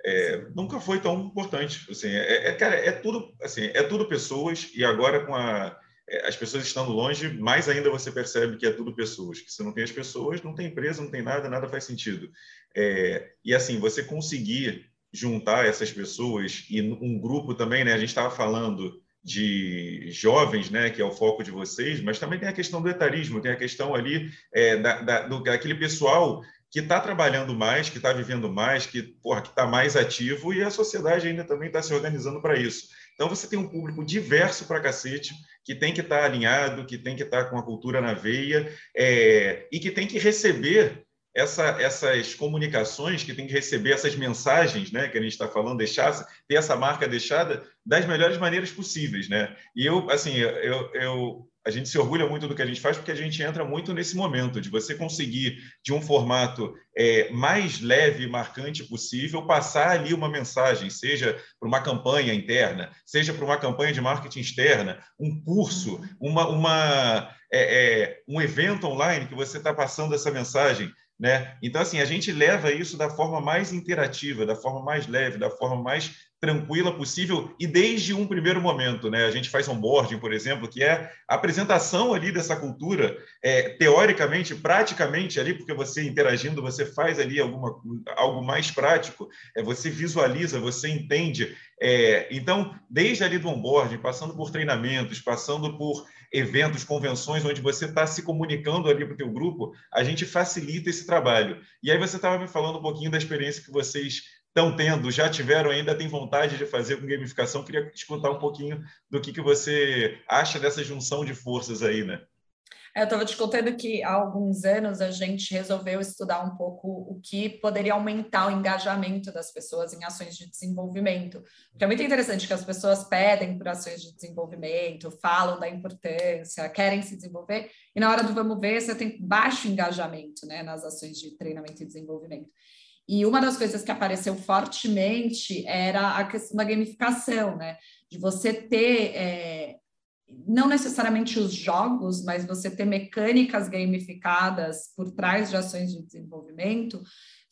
Speaker 1: É, nunca foi tão importante. Assim, é, é, cara, é tudo, assim, é tudo pessoas e agora com a, é, as pessoas estando longe, mais ainda você percebe que é tudo pessoas. Que se não tem as pessoas, não tem empresa, não tem nada, nada faz sentido. É, e assim, você conseguir juntar essas pessoas e um grupo também, né? A gente estava falando de jovens, né, que é o foco de vocês, mas também tem a questão do etarismo, tem a questão ali é, da, da, do, daquele pessoal que está trabalhando mais, que está vivendo mais, que está mais ativo e a sociedade ainda também está se organizando para isso. Então você tem um público diverso para cacete, que tem que estar tá alinhado, que tem que estar tá com a cultura na veia é, e que tem que receber essa, essas comunicações que tem que receber essas mensagens, né, que a gente está falando, deixar, ter essa marca deixada das melhores maneiras possíveis, né? E eu, assim, eu, eu, a gente se orgulha muito do que a gente faz porque a gente entra muito nesse momento de você conseguir, de um formato é, mais leve e marcante possível, passar ali uma mensagem, seja para uma campanha interna, seja para uma campanha de marketing externa, um curso, uma, uma é, é, um evento online que você está passando essa mensagem né? Então, assim, a gente leva isso da forma mais interativa, da forma mais leve, da forma mais tranquila possível e desde um primeiro momento, né? A gente faz onboarding, por exemplo, que é a apresentação ali dessa cultura, é, teoricamente, praticamente ali, porque você interagindo, você faz ali alguma, algo mais prático, é, você visualiza, você entende. É, então, desde ali do onboarding, passando por treinamentos, passando por eventos, convenções, onde você está se comunicando ali para o teu grupo, a gente facilita esse trabalho. E aí você estava me falando um pouquinho da experiência que vocês estão tendo, já tiveram, ainda tem vontade de fazer com gamificação. Queria escutar um pouquinho do que, que você acha dessa junção de forças aí, né?
Speaker 2: Eu estava te contando que há alguns anos a gente resolveu estudar um pouco o que poderia aumentar o engajamento das pessoas em ações de desenvolvimento. Porque é muito interessante que as pessoas pedem por ações de desenvolvimento, falam da importância, querem se desenvolver, e na hora do vamos ver, você tem baixo engajamento né, nas ações de treinamento e desenvolvimento. E uma das coisas que apareceu fortemente era a questão da gamificação, né? De você ter é, não necessariamente os jogos, mas você ter mecânicas gamificadas por trás de ações de desenvolvimento,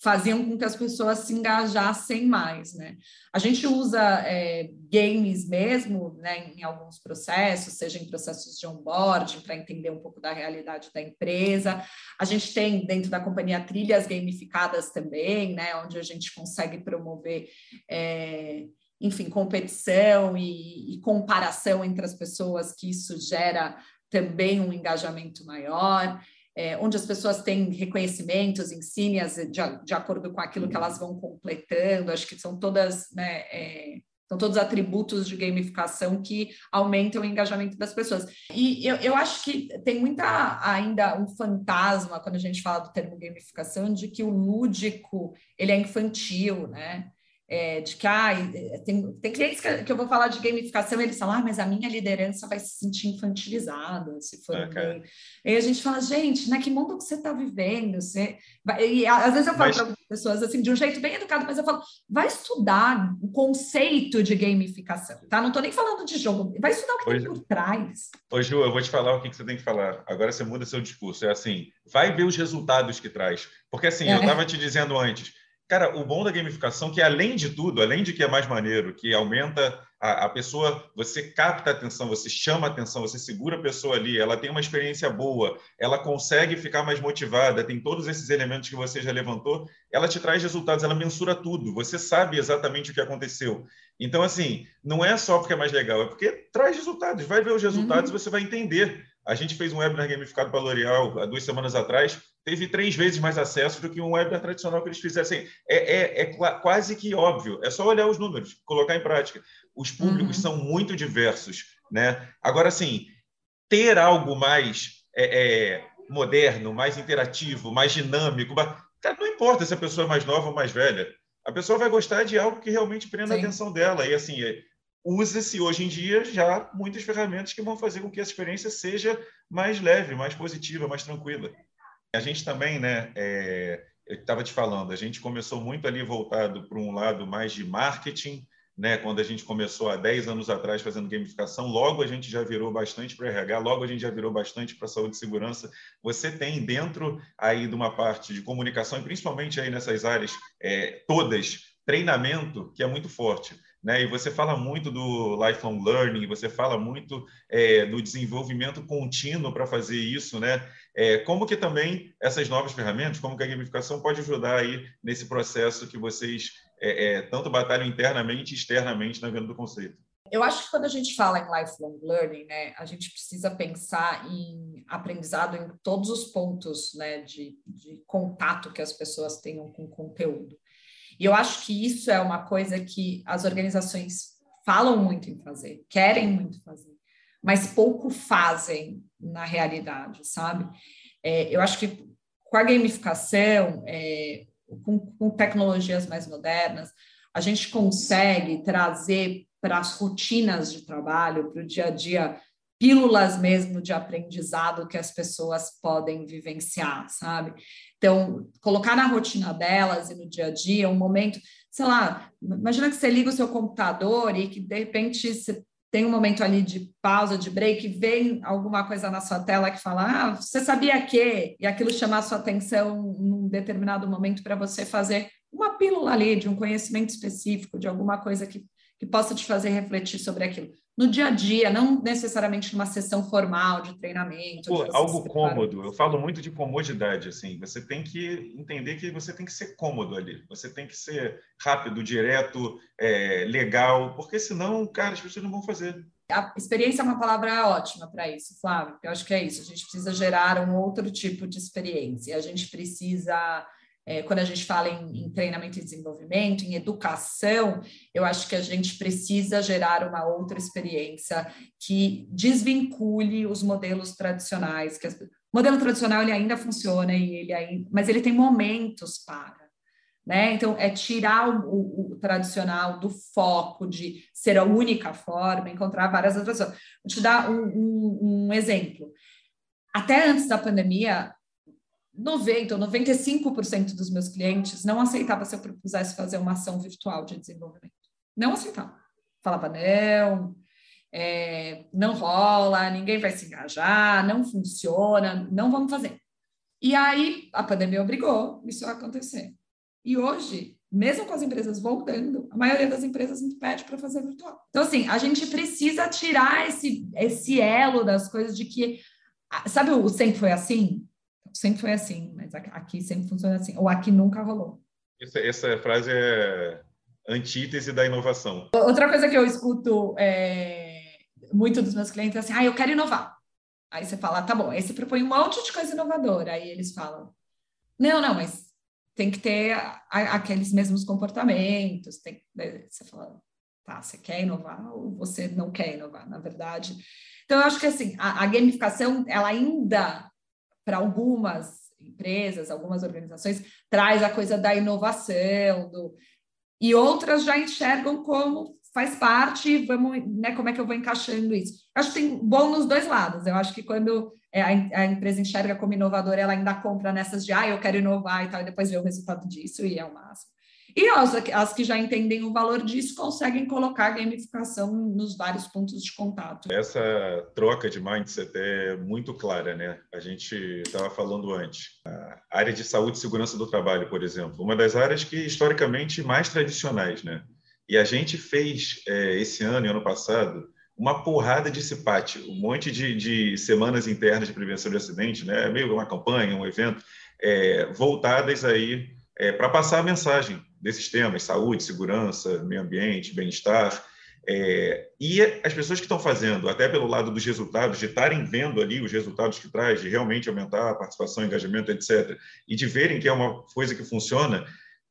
Speaker 2: faziam com que as pessoas se engajassem mais, né? A gente usa é, games mesmo, né, em alguns processos, seja em processos de onboarding, para entender um pouco da realidade da empresa. A gente tem dentro da companhia trilhas gamificadas também, né, onde a gente consegue promover é, enfim, competição e, e comparação entre as pessoas, que isso gera também um engajamento maior. É, onde as pessoas têm reconhecimentos, insígnias de, de, acordo com aquilo que elas vão completando, acho que são todas, né, é, são todos atributos de gamificação que aumentam o engajamento das pessoas. E eu, eu acho que tem muita ainda um fantasma quando a gente fala do termo gamificação de que o lúdico ele é infantil, né? É, de que ah, tem, tem clientes que, que, eu vou falar de gamificação eles falam, ah, mas a minha liderança vai se sentir infantilizada se for okay. E a gente fala, gente, né, que mundo que você está vivendo? Você... E às vezes eu falo mas... para pessoas assim, de um jeito bem educado, mas eu falo, vai estudar o conceito de gamificação, tá? Não estou nem falando de jogo, vai estudar o que tem por trás.
Speaker 1: Ô, Ju, eu vou te falar o que, que você tem que falar. Agora você muda seu discurso. É assim, vai ver os resultados que traz. Porque assim, é. eu estava te dizendo antes, Cara, o bom da gamificação, que além de tudo, além de que é mais maneiro, que aumenta a, a, pessoa, você capta a atenção, você chama a atenção, você segura a pessoa ali, ela tem uma experiência boa, ela consegue ficar mais motivada, tem todos esses elementos que você já levantou, ela te traz resultados, ela mensura tudo, você sabe exatamente o que aconteceu. Então, assim, não é só porque é mais legal, é porque traz resultados, vai ver os resultados uhum. e você vai entender. A gente fez um webinar gamificado para a L'Oréal há duas semanas atrás, teve três vezes mais acesso do que um webinar tradicional que eles fizessem. É, é, é quase que óbvio, é só olhar os números, colocar em prática os públicos uhum. são muito diversos, né? Agora, assim, ter algo mais é, é, moderno, mais interativo, mais dinâmico, cara, não importa se a pessoa é mais nova ou mais velha, a pessoa vai gostar de algo que realmente prenda Sim. a atenção dela. E assim, é, usa-se hoje em dia já muitas ferramentas que vão fazer com que a experiência seja mais leve, mais positiva, mais tranquila. A gente também, né? É, eu estava te falando, a gente começou muito ali voltado para um lado mais de marketing, né, quando a gente começou há 10 anos atrás fazendo gamificação, logo a gente já virou bastante para RH, logo a gente já virou bastante para saúde e segurança. Você tem dentro aí de uma parte de comunicação, e principalmente aí nessas áreas é, todas, treinamento, que é muito forte. Né? E você fala muito do lifelong learning, você fala muito é, do desenvolvimento contínuo para fazer isso, né? É, como que também essas novas ferramentas, como que a gamificação pode ajudar aí nesse processo que vocês é, é, tanto batalham internamente e externamente na venda do conceito?
Speaker 2: Eu acho que quando a gente fala em lifelong learning, né, a gente precisa pensar em aprendizado em todos os pontos né, de, de contato que as pessoas tenham com o conteúdo. E eu acho que isso é uma coisa que as organizações falam muito em fazer, querem muito fazer, mas pouco fazem na realidade, sabe? É, eu acho que com a gamificação, é, com, com tecnologias mais modernas, a gente consegue trazer para as rotinas de trabalho, para o dia a dia, pílulas mesmo de aprendizado que as pessoas podem vivenciar, sabe? Então, colocar na rotina delas e no dia a dia um momento, sei lá, imagina que você liga o seu computador e que de repente você tem um momento ali de pausa, de break, vem alguma coisa na sua tela que fala, ah, você sabia que? E aquilo chamar sua atenção num determinado momento para você fazer uma pílula ali de um conhecimento específico, de alguma coisa que, que possa te fazer refletir sobre aquilo. No dia a dia, não necessariamente numa sessão formal de treinamento.
Speaker 1: Pô, de algo cômodo. Eu falo muito de comodidade, assim. Você tem que entender que você tem que ser cômodo ali. Você tem que ser rápido, direto, é, legal, porque senão, cara, as pessoas não vão fazer.
Speaker 2: A experiência é uma palavra ótima para isso, Flávio. Eu acho que é isso. A gente precisa gerar um outro tipo de experiência. A gente precisa é, quando a gente fala em, em, treinamento e desenvolvimento, em educação, eu acho que a gente precisa gerar uma outra experiência que desvincule os modelos tradicionais. Que as, o modelo tradicional ele ainda funciona e ele ainda, mas ele tem momentos para. Né? Então, é tirar o, o, o, tradicional do foco de ser a única forma, encontrar várias outras formas. Vou te dar um, um, um exemplo. Até antes da pandemia, 90 ou 95% dos meus clientes não aceitava se eu propusesse fazer uma ação virtual de desenvolvimento. Não aceitava. Falava, não, é, não rola, ninguém vai se engajar, não funciona, não vamos fazer. E aí a pandemia obrigou isso a acontecer. E hoje, mesmo com as empresas voltando, a maioria das empresas me pede para fazer virtual. Então, assim, a gente precisa tirar esse, esse elo das coisas de que. Sabe o sempre foi assim? Sempre foi assim, mas aqui sempre funciona assim. Ou aqui nunca rolou.
Speaker 1: Essa, essa frase é antítese da inovação.
Speaker 2: Outra coisa que eu escuto é, muito dos meus clientes é assim: ah, eu quero inovar. Aí você fala, tá bom, aí você propõe um monte de coisa inovadora. Aí eles falam, não, não, mas tem que ter a, aqueles mesmos comportamentos. Tem, você fala, tá, você quer inovar ou você não quer inovar, na verdade. Então, eu acho que assim, a, a gamificação, ela ainda, para algumas empresas, algumas organizações, traz a coisa da inovação, do, e outras já enxergam como faz parte, vamos, né, como é que eu vou encaixando isso? Acho que tem bom nos dois lados. Eu acho que quando é, a, empresa enxerga como inovadora, ela ainda compra nessas de, ah, eu quero inovar e tal, e depois vê o resultado disso, e é o máximo. E as, as que já entendem o valor disso conseguem colocar gamificação nos vários pontos de contato.
Speaker 1: Essa troca de mindset é muito clara, né? A gente estava falando antes. A área de saúde e segurança do trabalho, por exemplo, uma das áreas que historicamente mais tradicionais, né? E a gente fez é, esse ano e ano passado uma porrada de CIPAT, um monte de, de, semanas internas de prevenção de acidente, né? meio uma campanha, um evento, é, voltadas aí é, para passar a mensagem desses temas, saúde, segurança, meio ambiente, bem-estar, é, e as pessoas que estão fazendo, até pelo lado dos resultados, de estarem vendo ali os resultados que traz, de realmente aumentar a participação, engajamento, etc., e de verem que é uma coisa que funciona,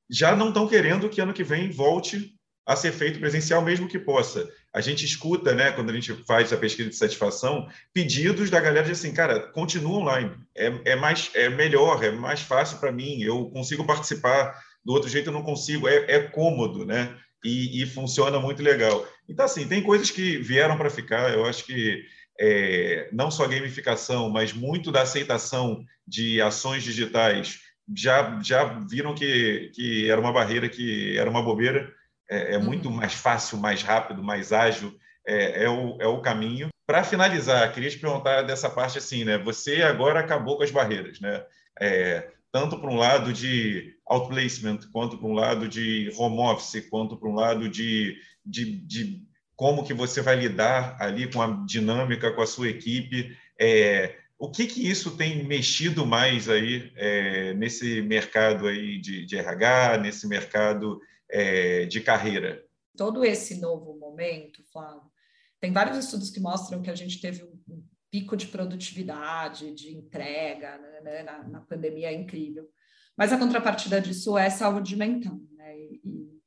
Speaker 1: já não estão querendo que ano que vem volte a ser feito presencial, mesmo que possa. A gente escuta, né, quando a gente faz a pesquisa de satisfação, pedidos da galera de assim, cara, continua online, é, é mais, é melhor, é mais fácil para mim, eu consigo participar, do outro jeito eu não consigo, é, é cômodo, né? E, e, funciona muito legal. Então, assim, tem coisas que vieram para ficar. Eu acho que é, não só gamificação, mas muito da aceitação de ações digitais já, já viram que, que era uma barreira, que era uma bobeira. É, é muito uhum. mais fácil, mais rápido, mais ágil. É, é, o, é o caminho. Para finalizar, queria te perguntar dessa parte assim, né? Você agora acabou com as barreiras, né? É, tanto para um lado de outplacement, quanto para um lado de home office, quanto para um lado de, de, de, como que você vai lidar ali com a dinâmica com a sua equipe. É, o que que isso tem mexido mais aí é, nesse mercado aí de, de RH, nesse mercado é, de carreira?
Speaker 2: Todo esse novo momento, Flávio, tem vários estudos que mostram que a gente teve um pico de produtividade, de entrega né, né, na, na, pandemia é incrível. Mas a contrapartida disso é saúde mental. Né? E,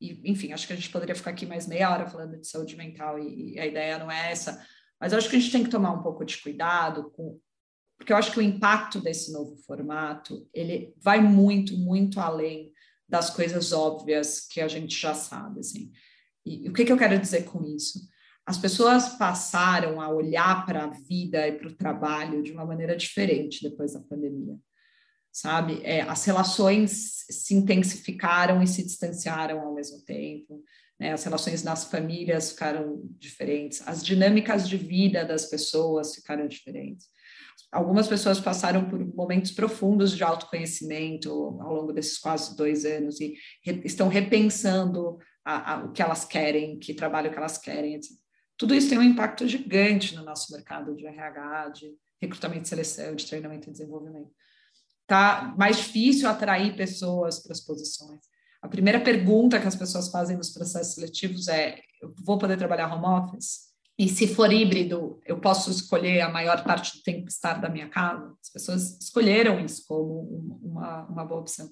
Speaker 2: e, enfim, acho que a gente poderia ficar aqui mais meia hora falando de saúde mental e, e a ideia não é essa. Mas acho que a gente tem que tomar um pouco de cuidado com, porque eu acho que o impacto desse novo formato ele vai muito, muito além das coisas óbvias que a gente já sabe. Assim. E, e o que, que eu quero dizer com isso? as pessoas passaram a olhar para a vida e para o trabalho de uma maneira diferente depois da pandemia, sabe? É, as relações se intensificaram e se distanciaram ao mesmo tempo, né? As relações nas famílias ficaram diferentes, as dinâmicas de vida das pessoas ficaram diferentes. Algumas pessoas passaram por momentos profundos de autoconhecimento ao longo desses quase dois anos e re estão repensando a, a, o que elas querem, que trabalho que elas querem, etc. Tudo isso tem um impacto gigante no nosso mercado de RH, de recrutamento e seleção, de treinamento e desenvolvimento. Tá mais difícil atrair pessoas para as posições. A primeira pergunta que as pessoas fazem nos processos seletivos é: eu vou poder trabalhar home office? E se for híbrido, eu posso escolher a maior parte do tempo estar da minha casa? As pessoas escolheram isso como uma, uma boa opção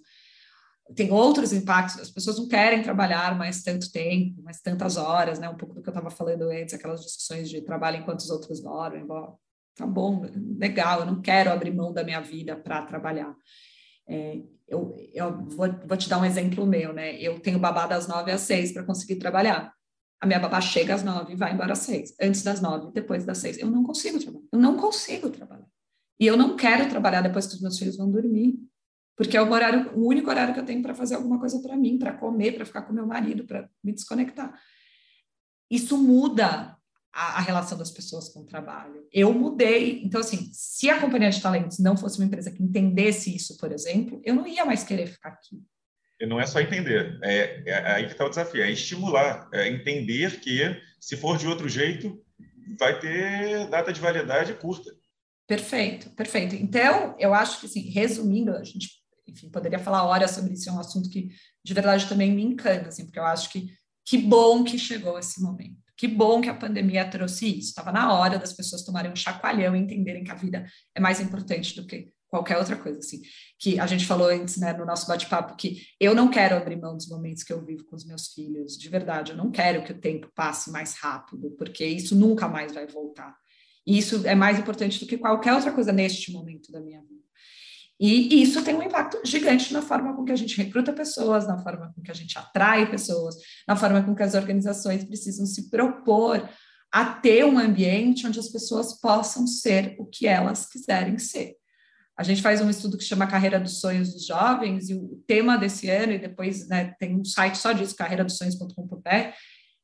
Speaker 2: tem outros impactos, as pessoas não querem trabalhar mais tanto tempo, mais tantas horas, né? Um pouco do que eu estava falando antes, aquelas discussões de trabalho enquanto os outros dormem. Bom, tá bom, legal, eu não quero abrir mão da minha vida para trabalhar. É, eu, eu vou, vou, te dar um exemplo meu, né? Eu tenho babá das nove às seis para conseguir trabalhar. A minha babá chega às nove e vai embora às seis. Antes das nove, depois das seis. Eu não consigo trabalhar. Eu não consigo trabalhar. E eu não quero trabalhar depois que os meus filhos vão dormir porque é o horário, o único horário que eu tenho para fazer alguma coisa para mim, para comer, para ficar com meu marido, para me desconectar. Isso muda a, a, relação das pessoas com o trabalho. Eu mudei. Então, assim, se a companhia de talentos não fosse uma empresa que entendesse isso, por exemplo, eu não ia mais querer ficar aqui.
Speaker 1: Não é só entender, é, é aí que está o desafio, é estimular, é entender que, se for de outro jeito, vai ter data de validade curta.
Speaker 2: Perfeito, perfeito. Então, eu acho que, assim, resumindo, a gente enfim, poderia falar horas sobre isso, é um assunto que de verdade também me encanta, assim, porque eu acho que que bom que chegou esse momento. Que bom que a pandemia trouxe isso. Estava na hora das pessoas tomarem um chacoalhão e entenderem que a vida é mais importante do que qualquer outra coisa, assim. Que a gente falou antes, né, no nosso bate-papo, que eu não quero abrir mão dos momentos que eu vivo com os meus filhos, de verdade. Eu não quero que o tempo passe mais rápido, porque isso nunca mais vai voltar. E isso é mais importante do que qualquer outra coisa neste momento da minha vida. E isso tem um impacto gigante na forma com que a gente recruta pessoas, na forma com que a gente atrai pessoas, na forma com que as organizações precisam se propor a ter um ambiente onde as pessoas possam ser o que elas quiserem ser. A gente faz um estudo que chama Carreira dos Sonhos dos Jovens, e o tema desse ano, e depois né, tem um site só disso, carreiradosonhos.com.br,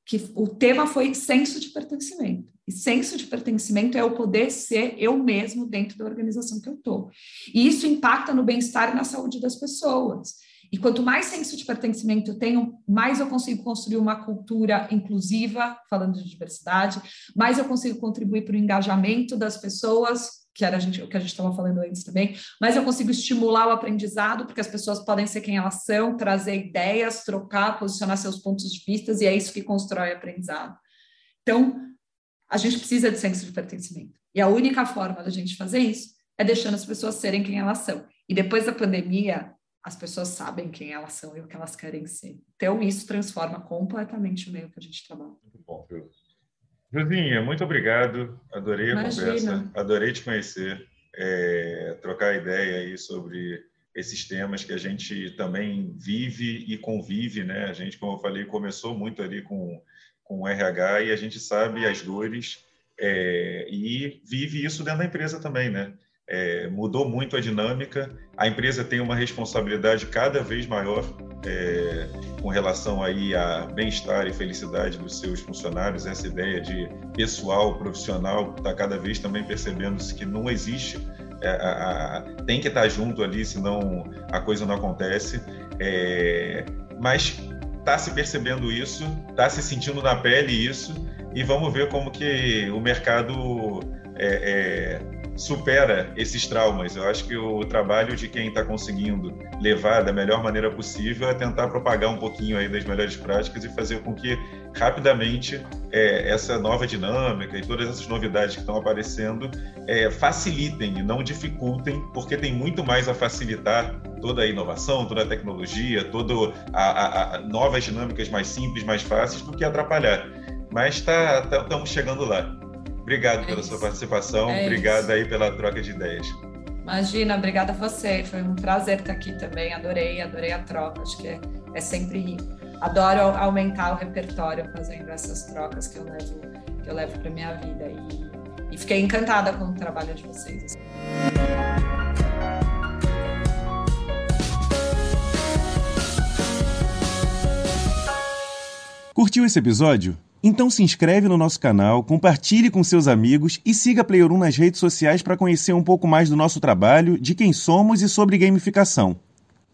Speaker 2: que o tema foi senso de pertencimento. E senso de pertencimento é o poder ser eu mesmo dentro da organização que eu estou. E isso impacta no bem-estar e na saúde das pessoas. E quanto mais senso de pertencimento eu tenho, mais eu consigo construir uma cultura inclusiva, falando de diversidade, mais eu consigo contribuir para o engajamento das pessoas que era gente, o que a gente estava falando antes também, mas eu consigo estimular o aprendizado, porque as pessoas podem ser quem elas são, trazer ideias, trocar, posicionar seus pontos de vista, e é isso que constrói aprendizado. Então, a gente precisa de senso de pertencimento. E a única forma da gente fazer isso é deixando as pessoas serem quem elas são. E depois da pandemia, as pessoas sabem quem elas são e o que elas querem ser. Então, isso transforma completamente o meio que a gente trabalha. Muito bom,
Speaker 1: viu? Juzinha, muito obrigado. Adorei a Imagina. conversa, adorei te conhecer, é, trocar ideia aí sobre esses temas que a gente também vive e convive, né? A gente, como eu falei, começou muito ali com com o RH e a gente sabe as dores é, e vive isso dentro da empresa também, né? É, mudou muito a dinâmica, a empresa tem uma responsabilidade cada vez maior é, com relação aí a bem-estar e felicidade dos seus funcionários, essa ideia de pessoal, profissional, está cada vez também percebendo que não existe, é, a, a, tem que estar junto ali, senão a coisa não acontece, é, mas está se percebendo isso, está se sentindo na pele isso, e vamos ver como que o mercado é, é, supera esses traumas. Eu acho que o trabalho de quem está conseguindo levar da melhor maneira possível é tentar propagar um pouquinho aí das melhores práticas e fazer com que rapidamente é, essa nova dinâmica e todas essas novidades que estão aparecendo é, facilitem e não dificultem, porque tem muito mais a facilitar toda a inovação, toda a tecnologia, todas novas dinâmicas mais simples, mais fáceis, do que atrapalhar. Mas tá, tá, estamos chegando lá. Obrigado é pela isso. sua participação, é obrigado isso. aí pela troca de ideias.
Speaker 2: Imagina, obrigada a você. Foi um prazer estar aqui também. Adorei, adorei a troca. Acho que é, é sempre adoro aumentar o repertório fazendo essas trocas que eu levo que eu levo para minha vida e, e, fiquei encantada com o trabalho de vocês.
Speaker 3: Curtiu esse episódio? Então se inscreve no nosso canal, compartilhe com seus amigos e siga a Player 1 nas redes sociais para conhecer um pouco mais do nosso trabalho, de quem somos e sobre gamificação.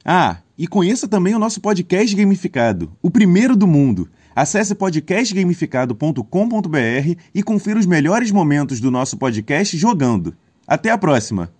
Speaker 3: Ah, e conheça também o nosso podcast gamificado, o primeiro do mundo. Acesse podcastgamificado.com.br e confira os melhores momentos do nosso podcast jogando. Até a próxima!